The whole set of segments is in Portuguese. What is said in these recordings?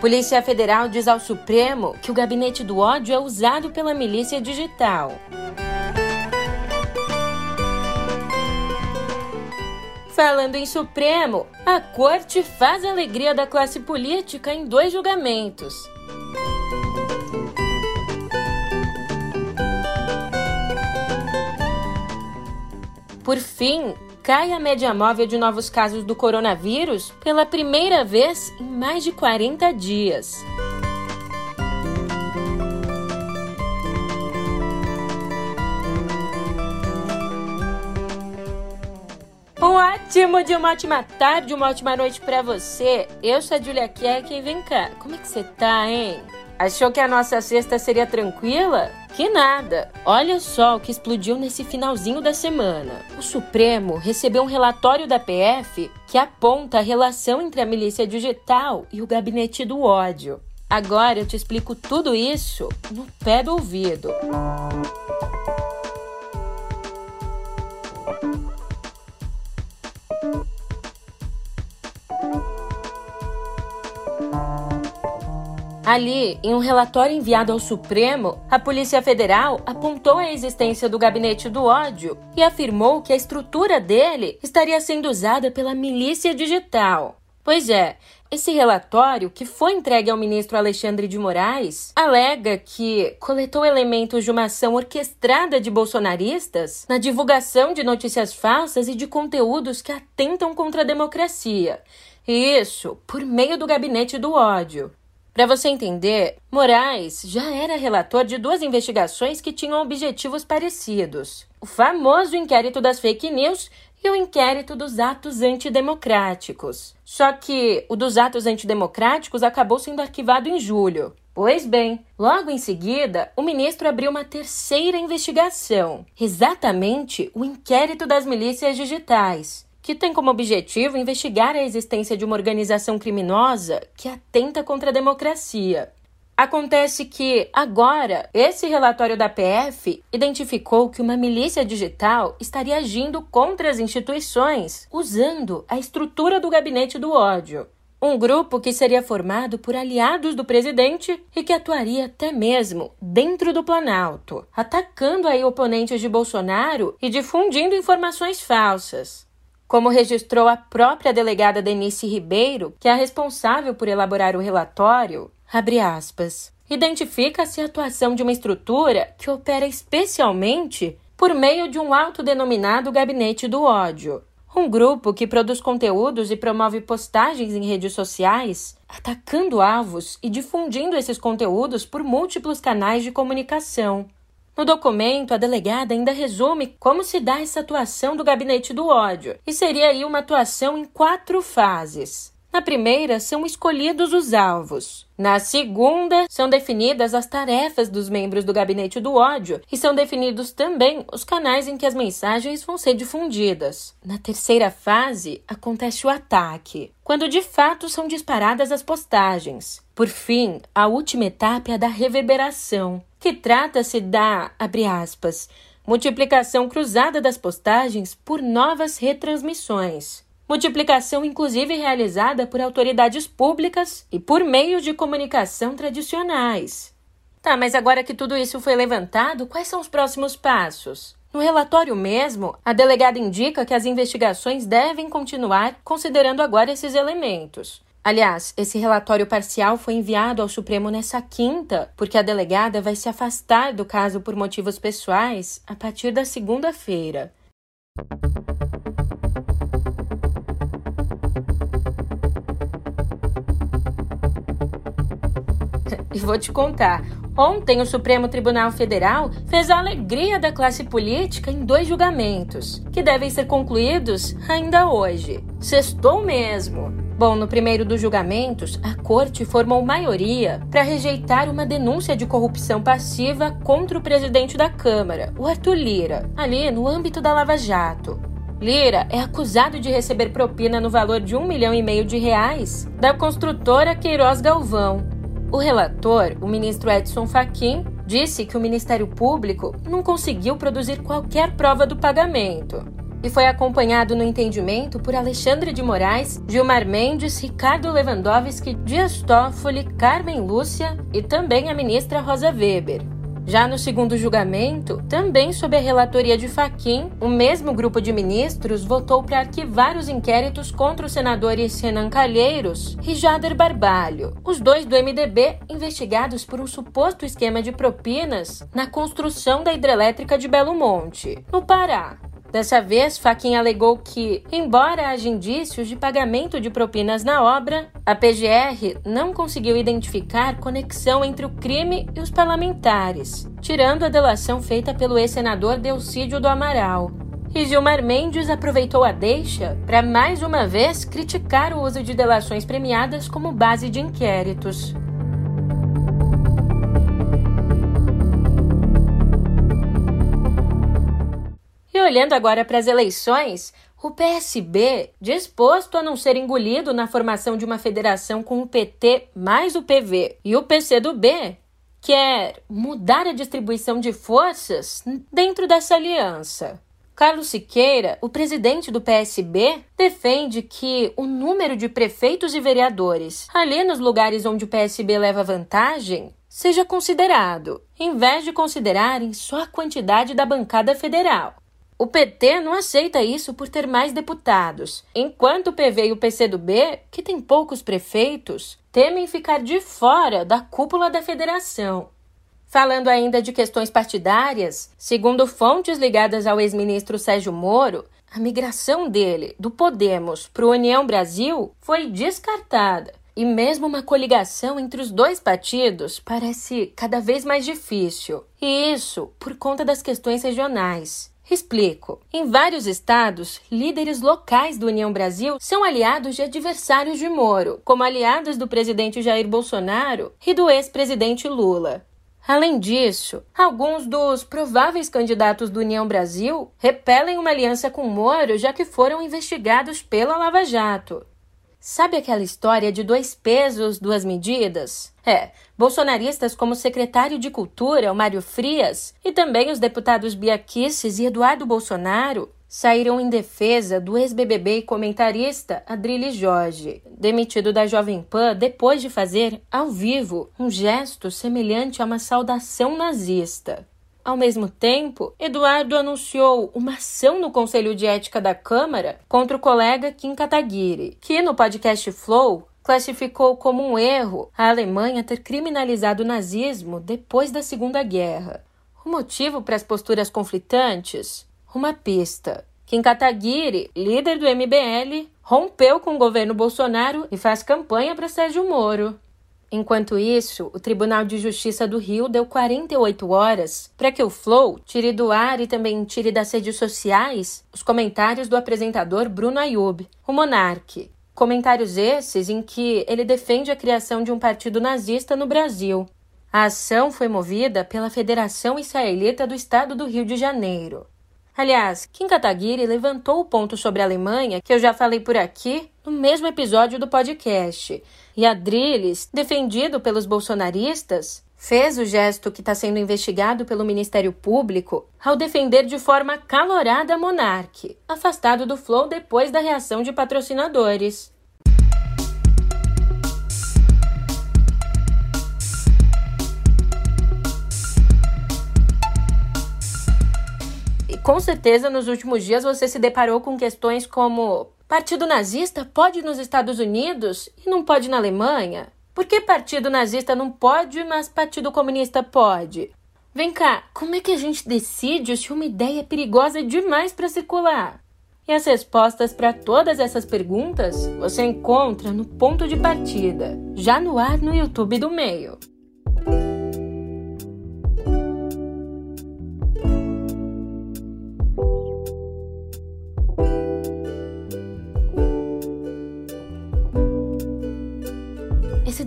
Polícia Federal diz ao Supremo que o gabinete do ódio é usado pela milícia digital. Falando em Supremo, a corte faz a alegria da classe política em dois julgamentos. Por fim, cai a média móvel de novos casos do coronavírus pela primeira vez em mais de 40 dias. Um ótimo dia, uma ótima tarde, uma ótima noite para você. Eu sou a Julia Keck e vem cá, como é que você tá, hein? Achou que a nossa sexta seria tranquila? Que nada! Olha só o que explodiu nesse finalzinho da semana. O Supremo recebeu um relatório da PF que aponta a relação entre a milícia digital e o gabinete do ódio. Agora eu te explico tudo isso no pé do ouvido. Música Ali, em um relatório enviado ao Supremo, a Polícia Federal apontou a existência do gabinete do ódio e afirmou que a estrutura dele estaria sendo usada pela milícia digital. Pois é, esse relatório, que foi entregue ao ministro Alexandre de Moraes, alega que coletou elementos de uma ação orquestrada de bolsonaristas na divulgação de notícias falsas e de conteúdos que atentam contra a democracia. Isso por meio do gabinete do ódio. Para você entender, Moraes já era relator de duas investigações que tinham objetivos parecidos: o famoso inquérito das fake news e o inquérito dos atos antidemocráticos. Só que o dos atos antidemocráticos acabou sendo arquivado em julho. Pois bem, logo em seguida, o ministro abriu uma terceira investigação, exatamente o inquérito das milícias digitais, que tem como objetivo investigar a existência de uma organização criminosa que atenta contra a democracia. Acontece que, agora, esse relatório da PF identificou que uma milícia digital estaria agindo contra as instituições, usando a estrutura do gabinete do ódio. Um grupo que seria formado por aliados do presidente e que atuaria até mesmo dentro do Planalto, atacando aí oponentes de Bolsonaro e difundindo informações falsas. Como registrou a própria delegada Denise Ribeiro, que é a responsável por elaborar o relatório, aspas, identifica-se a atuação de uma estrutura que opera especialmente por meio de um autodenominado gabinete do ódio, um grupo que produz conteúdos e promove postagens em redes sociais, atacando alvos e difundindo esses conteúdos por múltiplos canais de comunicação. No documento, a delegada ainda resume como se dá essa atuação do gabinete do ódio, e seria aí uma atuação em quatro fases. Na primeira, são escolhidos os alvos. Na segunda, são definidas as tarefas dos membros do gabinete do ódio e são definidos também os canais em que as mensagens vão ser difundidas. Na terceira fase, acontece o ataque, quando de fato são disparadas as postagens. Por fim, a última etapa é a da reverberação, que trata-se da, abre aspas, multiplicação cruzada das postagens por novas retransmissões multiplicação inclusive realizada por autoridades públicas e por meios de comunicação tradicionais. Tá, mas agora que tudo isso foi levantado, quais são os próximos passos? No relatório mesmo, a delegada indica que as investigações devem continuar considerando agora esses elementos. Aliás, esse relatório parcial foi enviado ao Supremo nessa quinta, porque a delegada vai se afastar do caso por motivos pessoais a partir da segunda-feira. E vou te contar. Ontem, o Supremo Tribunal Federal fez a alegria da classe política em dois julgamentos, que devem ser concluídos ainda hoje. Sextou mesmo. Bom, no primeiro dos julgamentos, a corte formou maioria para rejeitar uma denúncia de corrupção passiva contra o presidente da Câmara, o Arthur Lira, ali no âmbito da Lava Jato. Lira é acusado de receber propina no valor de um milhão e meio de reais da construtora Queiroz Galvão, o relator, o ministro Edson Fachin, disse que o Ministério Público não conseguiu produzir qualquer prova do pagamento. E foi acompanhado no entendimento por Alexandre de Moraes, Gilmar Mendes, Ricardo Lewandowski, Dias Toffoli, Carmen Lúcia e também a ministra Rosa Weber. Já no segundo julgamento, também sob a relatoria de Faquim, o mesmo grupo de ministros votou para arquivar os inquéritos contra os senadores Renan Calheiros e Jader Barbalho, os dois do MDB investigados por um suposto esquema de propinas na construção da hidrelétrica de Belo Monte, no Pará. Dessa vez, Faquin alegou que, embora haja indícios de pagamento de propinas na obra, a PGR não conseguiu identificar conexão entre o crime e os parlamentares, tirando a delação feita pelo ex-senador Delcídio do Amaral. E Gilmar Mendes aproveitou a deixa para mais uma vez criticar o uso de delações premiadas como base de inquéritos. Olhando agora para as eleições, o PSB, disposto a não ser engolido na formação de uma federação com o PT mais o PV e o PCdoB, quer mudar a distribuição de forças dentro dessa aliança. Carlos Siqueira, o presidente do PSB, defende que o número de prefeitos e vereadores ali nos lugares onde o PSB leva vantagem seja considerado, em vez de considerarem só a quantidade da bancada federal. O PT não aceita isso por ter mais deputados, enquanto o PV e o PCdoB, que tem poucos prefeitos, temem ficar de fora da cúpula da federação. Falando ainda de questões partidárias, segundo fontes ligadas ao ex-ministro Sérgio Moro, a migração dele do Podemos para o União Brasil foi descartada. E mesmo uma coligação entre os dois partidos parece cada vez mais difícil. E isso por conta das questões regionais. Explico. Em vários estados, líderes locais do União Brasil são aliados de adversários de Moro, como aliados do presidente Jair Bolsonaro e do ex-presidente Lula. Além disso, alguns dos prováveis candidatos do União Brasil repelem uma aliança com Moro já que foram investigados pela Lava Jato. Sabe aquela história de dois pesos, duas medidas? É, bolsonaristas como o secretário de Cultura, o Mário Frias, e também os deputados Bia Kicis e Eduardo Bolsonaro saíram em defesa do ex-BBB e comentarista Adrilles Jorge, demitido da Jovem Pan depois de fazer, ao vivo, um gesto semelhante a uma saudação nazista. Ao mesmo tempo, Eduardo anunciou uma ação no Conselho de Ética da Câmara contra o colega Kim Kataguiri, que no podcast Flow classificou como um erro a Alemanha ter criminalizado o nazismo depois da Segunda Guerra. O motivo para as posturas conflitantes? Uma pista. Kim Kataguiri, líder do MBL, rompeu com o governo Bolsonaro e faz campanha para Sérgio Moro. Enquanto isso, o Tribunal de Justiça do Rio deu 48 horas para que o Flow tire do ar e também tire das redes sociais os comentários do apresentador Bruno Ayub, o Monarque. Comentários esses em que ele defende a criação de um partido nazista no Brasil. A ação foi movida pela Federação Israelita do Estado do Rio de Janeiro. Aliás, Kim Kataguiri levantou o ponto sobre a Alemanha que eu já falei por aqui no mesmo episódio do podcast. E Adrilles, defendido pelos bolsonaristas, fez o gesto que está sendo investigado pelo Ministério Público ao defender de forma calorada a Monarque, afastado do Flow depois da reação de patrocinadores. Com certeza nos últimos dias você se deparou com questões como: partido nazista pode nos Estados Unidos e não pode na Alemanha? Por que partido nazista não pode, mas partido comunista pode? Vem cá, como é que a gente decide se uma ideia é perigosa demais para circular? E as respostas para todas essas perguntas você encontra no ponto de partida, já no ar no YouTube do meio.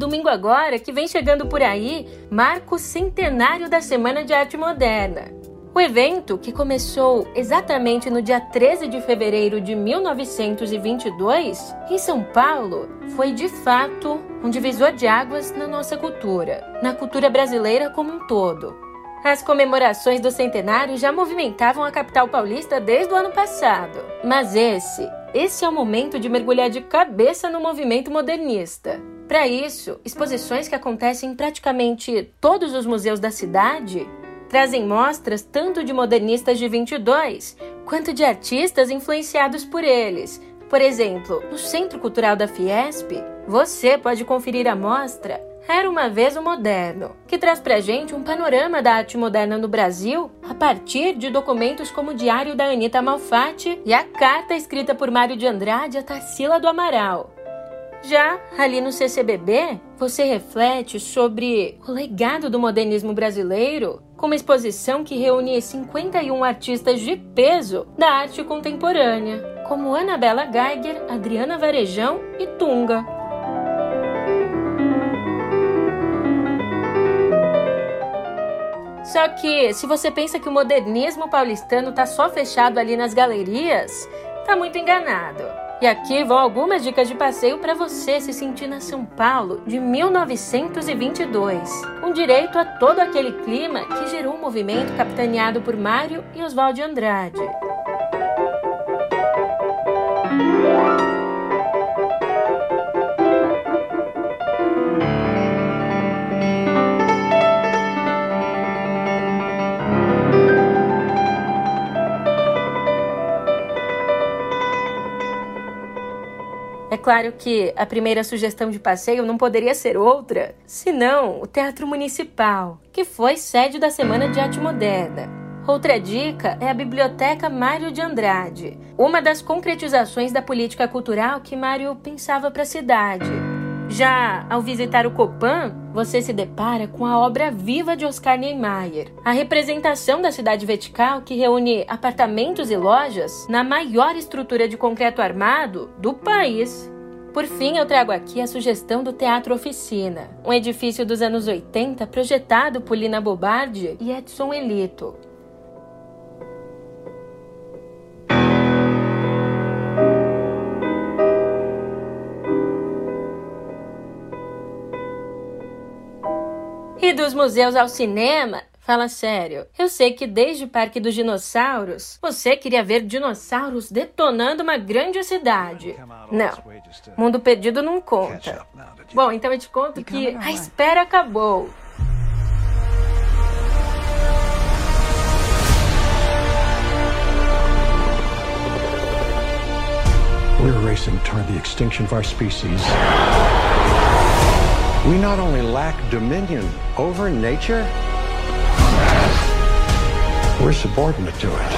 Domingo agora, que vem chegando por aí, marca o centenário da Semana de Arte Moderna. O evento, que começou exatamente no dia 13 de fevereiro de 1922, em São Paulo, foi de fato um divisor de águas na nossa cultura, na cultura brasileira como um todo. As comemorações do centenário já movimentavam a capital paulista desde o ano passado. Mas esse, esse é o momento de mergulhar de cabeça no movimento modernista. Para isso, exposições que acontecem em praticamente todos os museus da cidade trazem mostras tanto de modernistas de 22 quanto de artistas influenciados por eles. Por exemplo, no Centro Cultural da Fiesp, você pode conferir a mostra Era uma vez o Moderno, que traz pra gente um panorama da arte moderna no Brasil a partir de documentos como o Diário da Anita Malfatti e a carta escrita por Mário de Andrade a Tarsila do Amaral. Já ali no CCBB, você reflete sobre o legado do modernismo brasileiro com uma exposição que reúne 51 artistas de peso da arte contemporânea, como Anabela Geiger, Adriana Varejão e Tunga. Só que, se você pensa que o modernismo paulistano está só fechado ali nas galerias, tá muito enganado. E aqui vão algumas dicas de passeio para você se sentir na São Paulo de 1922, com direito a todo aquele clima que gerou um movimento capitaneado por Mário e Oswald Andrade. Claro que a primeira sugestão de passeio não poderia ser outra, senão o Teatro Municipal, que foi sede da Semana de Arte Moderna. Outra dica é a Biblioteca Mário de Andrade, uma das concretizações da política cultural que Mário pensava para a cidade. Já ao visitar o Copan, você se depara com a obra viva de Oscar Niemeyer, a representação da cidade vertical que reúne apartamentos e lojas na maior estrutura de concreto armado do país. Por fim, eu trago aqui a sugestão do Teatro Oficina, um edifício dos anos 80 projetado por Lina Bobardi e Edson Elito. E dos museus ao cinema, Fala sério. Eu sei que desde o Parque dos Dinossauros, você queria ver dinossauros detonando uma grande cidade. Não. Mundo Perdido não conta. Bom, então eu te conto que a espera acabou. We're racing toward the extinction of our species. We not only lack dominion over nature, we're subordinate to it.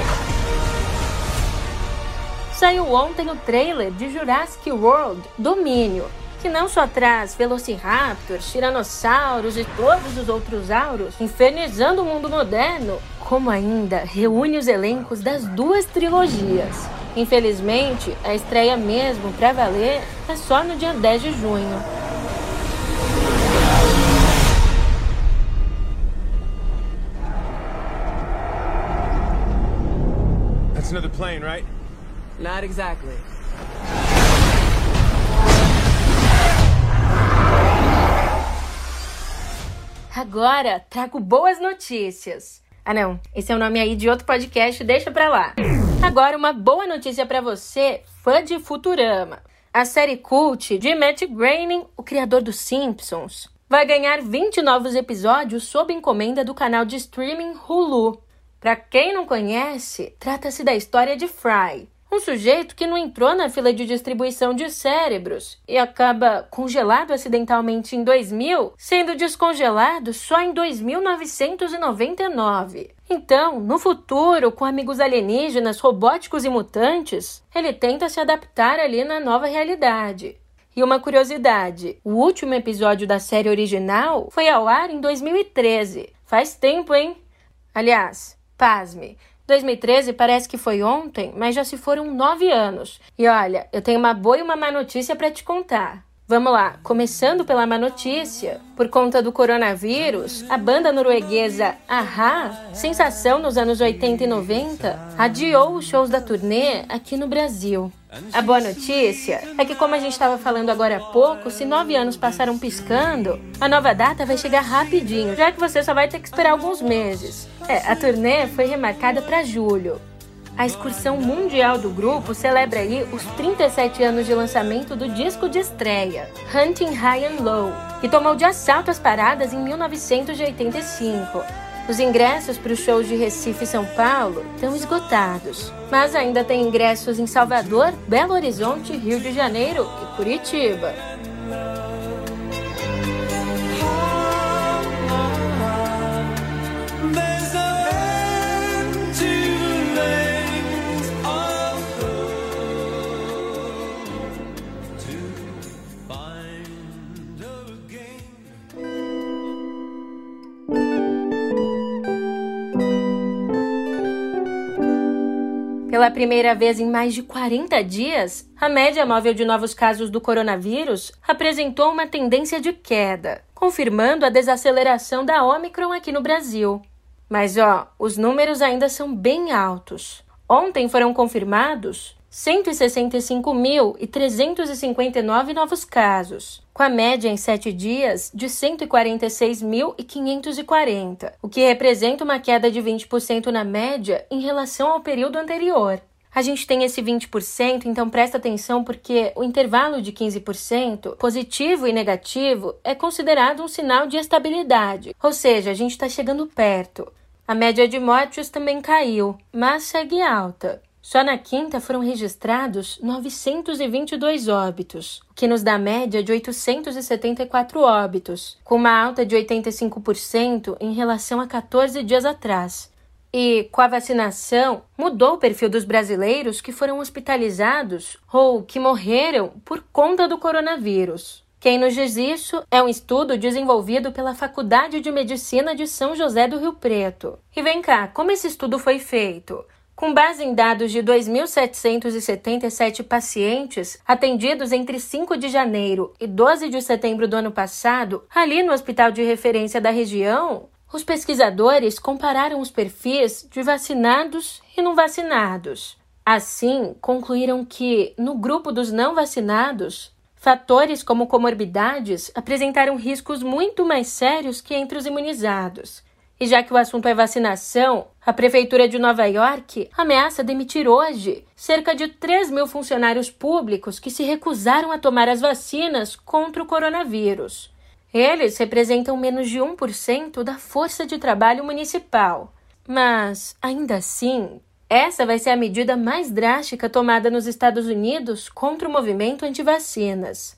Saiu ontem o trailer de Jurassic World Domínio, que não só traz velociraptors, tiranossauros e todos os outros auros infernizando o mundo moderno, como ainda reúne os elencos das duas trilogias. Infelizmente, a estreia mesmo para valer é só no dia 10 de junho. That's another plane, right? Not exactly. Agora trago boas notícias. Ah não, esse é o nome aí de outro podcast, deixa pra lá. Agora uma boa notícia para você, fã de Futurama. A série cult de Matt Groening, o criador dos Simpsons, vai ganhar 20 novos episódios sob encomenda do canal de streaming Hulu. Para quem não conhece, trata-se da história de Fry, um sujeito que não entrou na fila de distribuição de cérebros e acaba congelado acidentalmente em 2000, sendo descongelado só em 2999. Então, no futuro, com amigos alienígenas, robóticos e mutantes, ele tenta se adaptar ali na nova realidade. E uma curiosidade: o último episódio da série original foi ao ar em 2013. Faz tempo, hein? Aliás, Pasme. 2013 parece que foi ontem, mas já se foram nove anos. E olha, eu tenho uma boa e uma má notícia para te contar. Vamos lá, começando pela má notícia. Por conta do coronavírus, a banda norueguesa Aha, sensação nos anos 80 e 90, adiou os shows da turnê aqui no Brasil. A boa notícia é que, como a gente estava falando agora há pouco, se nove anos passaram piscando, a nova data vai chegar rapidinho, já que você só vai ter que esperar alguns meses. É, a turnê foi remarcada para julho. A excursão mundial do grupo celebra aí os 37 anos de lançamento do disco de estreia, Hunting High and Low, que tomou de assalto as paradas em 1985. Os ingressos para os shows de Recife e São Paulo estão esgotados, mas ainda tem ingressos em Salvador, Belo Horizonte, Rio de Janeiro e Curitiba. Pela primeira vez em mais de 40 dias, a média móvel de novos casos do coronavírus apresentou uma tendência de queda, confirmando a desaceleração da Omicron aqui no Brasil. Mas ó, os números ainda são bem altos. Ontem foram confirmados 165.359 novos casos, com a média em sete dias de 146.540, o que representa uma queda de 20% na média em relação ao período anterior. A gente tem esse 20%, então presta atenção porque o intervalo de 15%, positivo e negativo, é considerado um sinal de estabilidade, ou seja, a gente está chegando perto. A média de mortes também caiu, mas segue alta. Só na quinta foram registrados 922 óbitos, o que nos dá média de 874 óbitos, com uma alta de 85% em relação a 14 dias atrás. E, com a vacinação, mudou o perfil dos brasileiros que foram hospitalizados ou que morreram por conta do coronavírus. Quem nos diz isso é um estudo desenvolvido pela Faculdade de Medicina de São José do Rio Preto. E vem cá, como esse estudo foi feito? Com base em dados de 2.777 pacientes atendidos entre 5 de janeiro e 12 de setembro do ano passado, ali no hospital de referência da região, os pesquisadores compararam os perfis de vacinados e não vacinados. Assim, concluíram que, no grupo dos não vacinados, fatores como comorbidades apresentaram riscos muito mais sérios que entre os imunizados. E já que o assunto é vacinação, a Prefeitura de Nova York ameaça demitir hoje cerca de 3 mil funcionários públicos que se recusaram a tomar as vacinas contra o coronavírus. Eles representam menos de 1% da força de trabalho municipal. Mas, ainda assim, essa vai ser a medida mais drástica tomada nos Estados Unidos contra o movimento anti-vacinas.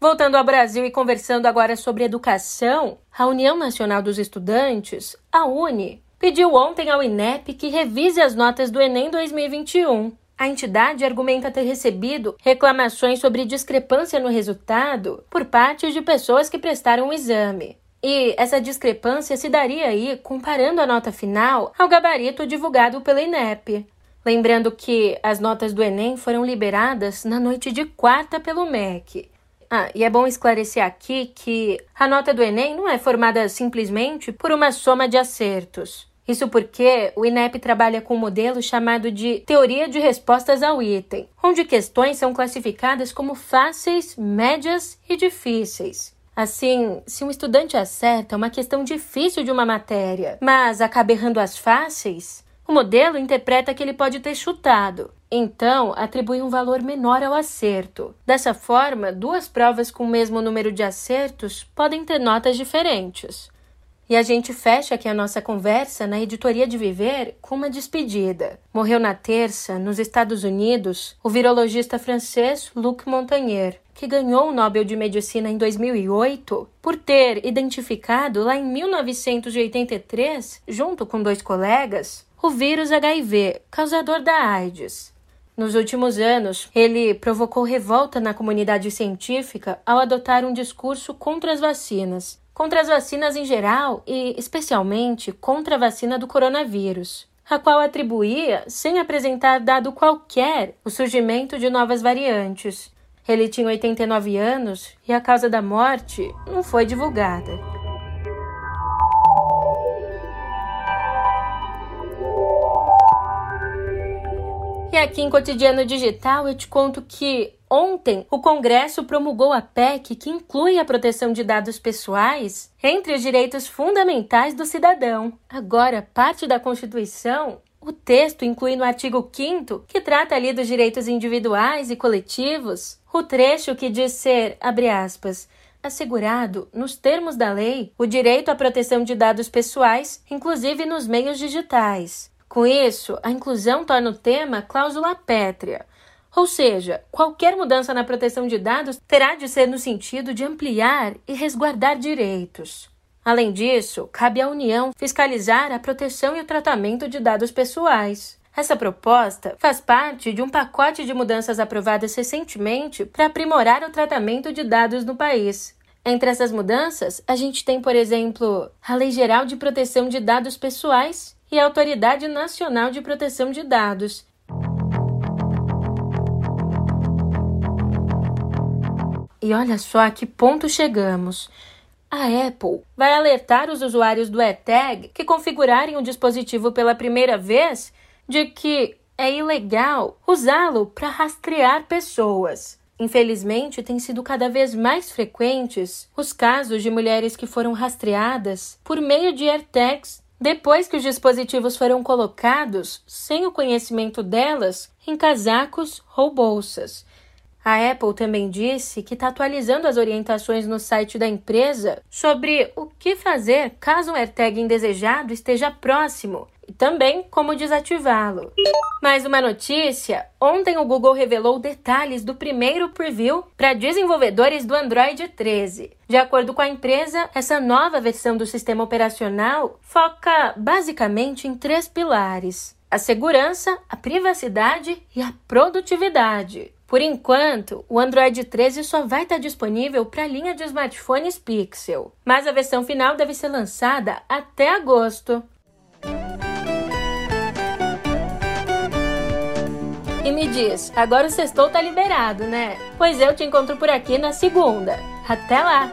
Voltando ao Brasil e conversando agora sobre educação, a União Nacional dos Estudantes, a UNE, pediu ontem ao INEP que revise as notas do Enem 2021. A entidade argumenta ter recebido reclamações sobre discrepância no resultado por parte de pessoas que prestaram o exame. E essa discrepância se daria aí comparando a nota final ao gabarito divulgado pela INEP. Lembrando que as notas do Enem foram liberadas na noite de quarta pelo MEC. Ah, e é bom esclarecer aqui que a nota do Enem não é formada simplesmente por uma soma de acertos. Isso porque o INEP trabalha com um modelo chamado de teoria de respostas ao item, onde questões são classificadas como fáceis, médias e difíceis. Assim, se um estudante acerta uma questão difícil de uma matéria, mas acaba errando as fáceis, o modelo interpreta que ele pode ter chutado, então atribui um valor menor ao acerto. Dessa forma, duas provas com o mesmo número de acertos podem ter notas diferentes. E a gente fecha aqui a nossa conversa na Editoria de Viver com uma despedida. Morreu na terça, nos Estados Unidos, o virologista francês Luc Montagnier, que ganhou o Nobel de Medicina em 2008 por ter identificado lá em 1983, junto com dois colegas, o vírus HIV, causador da AIDS. Nos últimos anos, ele provocou revolta na comunidade científica ao adotar um discurso contra as vacinas, contra as vacinas em geral e, especialmente, contra a vacina do coronavírus. a qual atribuía, sem apresentar dado qualquer, o surgimento de novas variantes. Ele tinha 89 anos e a causa da morte não foi divulgada. E aqui em Cotidiano Digital eu te conto que ontem o Congresso promulgou a PEC que inclui a proteção de dados pessoais entre os direitos fundamentais do cidadão. Agora, parte da Constituição o texto inclui no artigo 5 que trata ali dos direitos individuais e coletivos, o trecho que diz ser, abre aspas, assegurado, nos termos da lei, o direito à proteção de dados pessoais, inclusive nos meios digitais. Com isso, a inclusão torna o tema cláusula pétrea, ou seja, qualquer mudança na proteção de dados terá de ser no sentido de ampliar e resguardar direitos. Além disso, cabe à União fiscalizar a proteção e o tratamento de dados pessoais. Essa proposta faz parte de um pacote de mudanças aprovadas recentemente para aprimorar o tratamento de dados no país. Entre essas mudanças, a gente tem, por exemplo, a Lei Geral de Proteção de Dados Pessoais e a Autoridade Nacional de Proteção de Dados. E olha só a que ponto chegamos. A Apple vai alertar os usuários do AirTag que configurarem o dispositivo pela primeira vez de que é ilegal usá-lo para rastrear pessoas. Infelizmente, têm sido cada vez mais frequentes os casos de mulheres que foram rastreadas por meio de AirTags depois que os dispositivos foram colocados, sem o conhecimento delas, em casacos ou bolsas. A Apple também disse que está atualizando as orientações no site da empresa sobre o que fazer caso um AirTag indesejado esteja próximo e também como desativá-lo. Mais uma notícia: ontem o Google revelou detalhes do primeiro preview para desenvolvedores do Android 13. De acordo com a empresa, essa nova versão do sistema operacional foca basicamente em três pilares: a segurança, a privacidade e a produtividade. Por enquanto, o Android 13 só vai estar disponível para a linha de smartphones Pixel, mas a versão final deve ser lançada até agosto. E me diz, agora o sextou tá liberado, né? Pois eu te encontro por aqui na segunda. Até lá!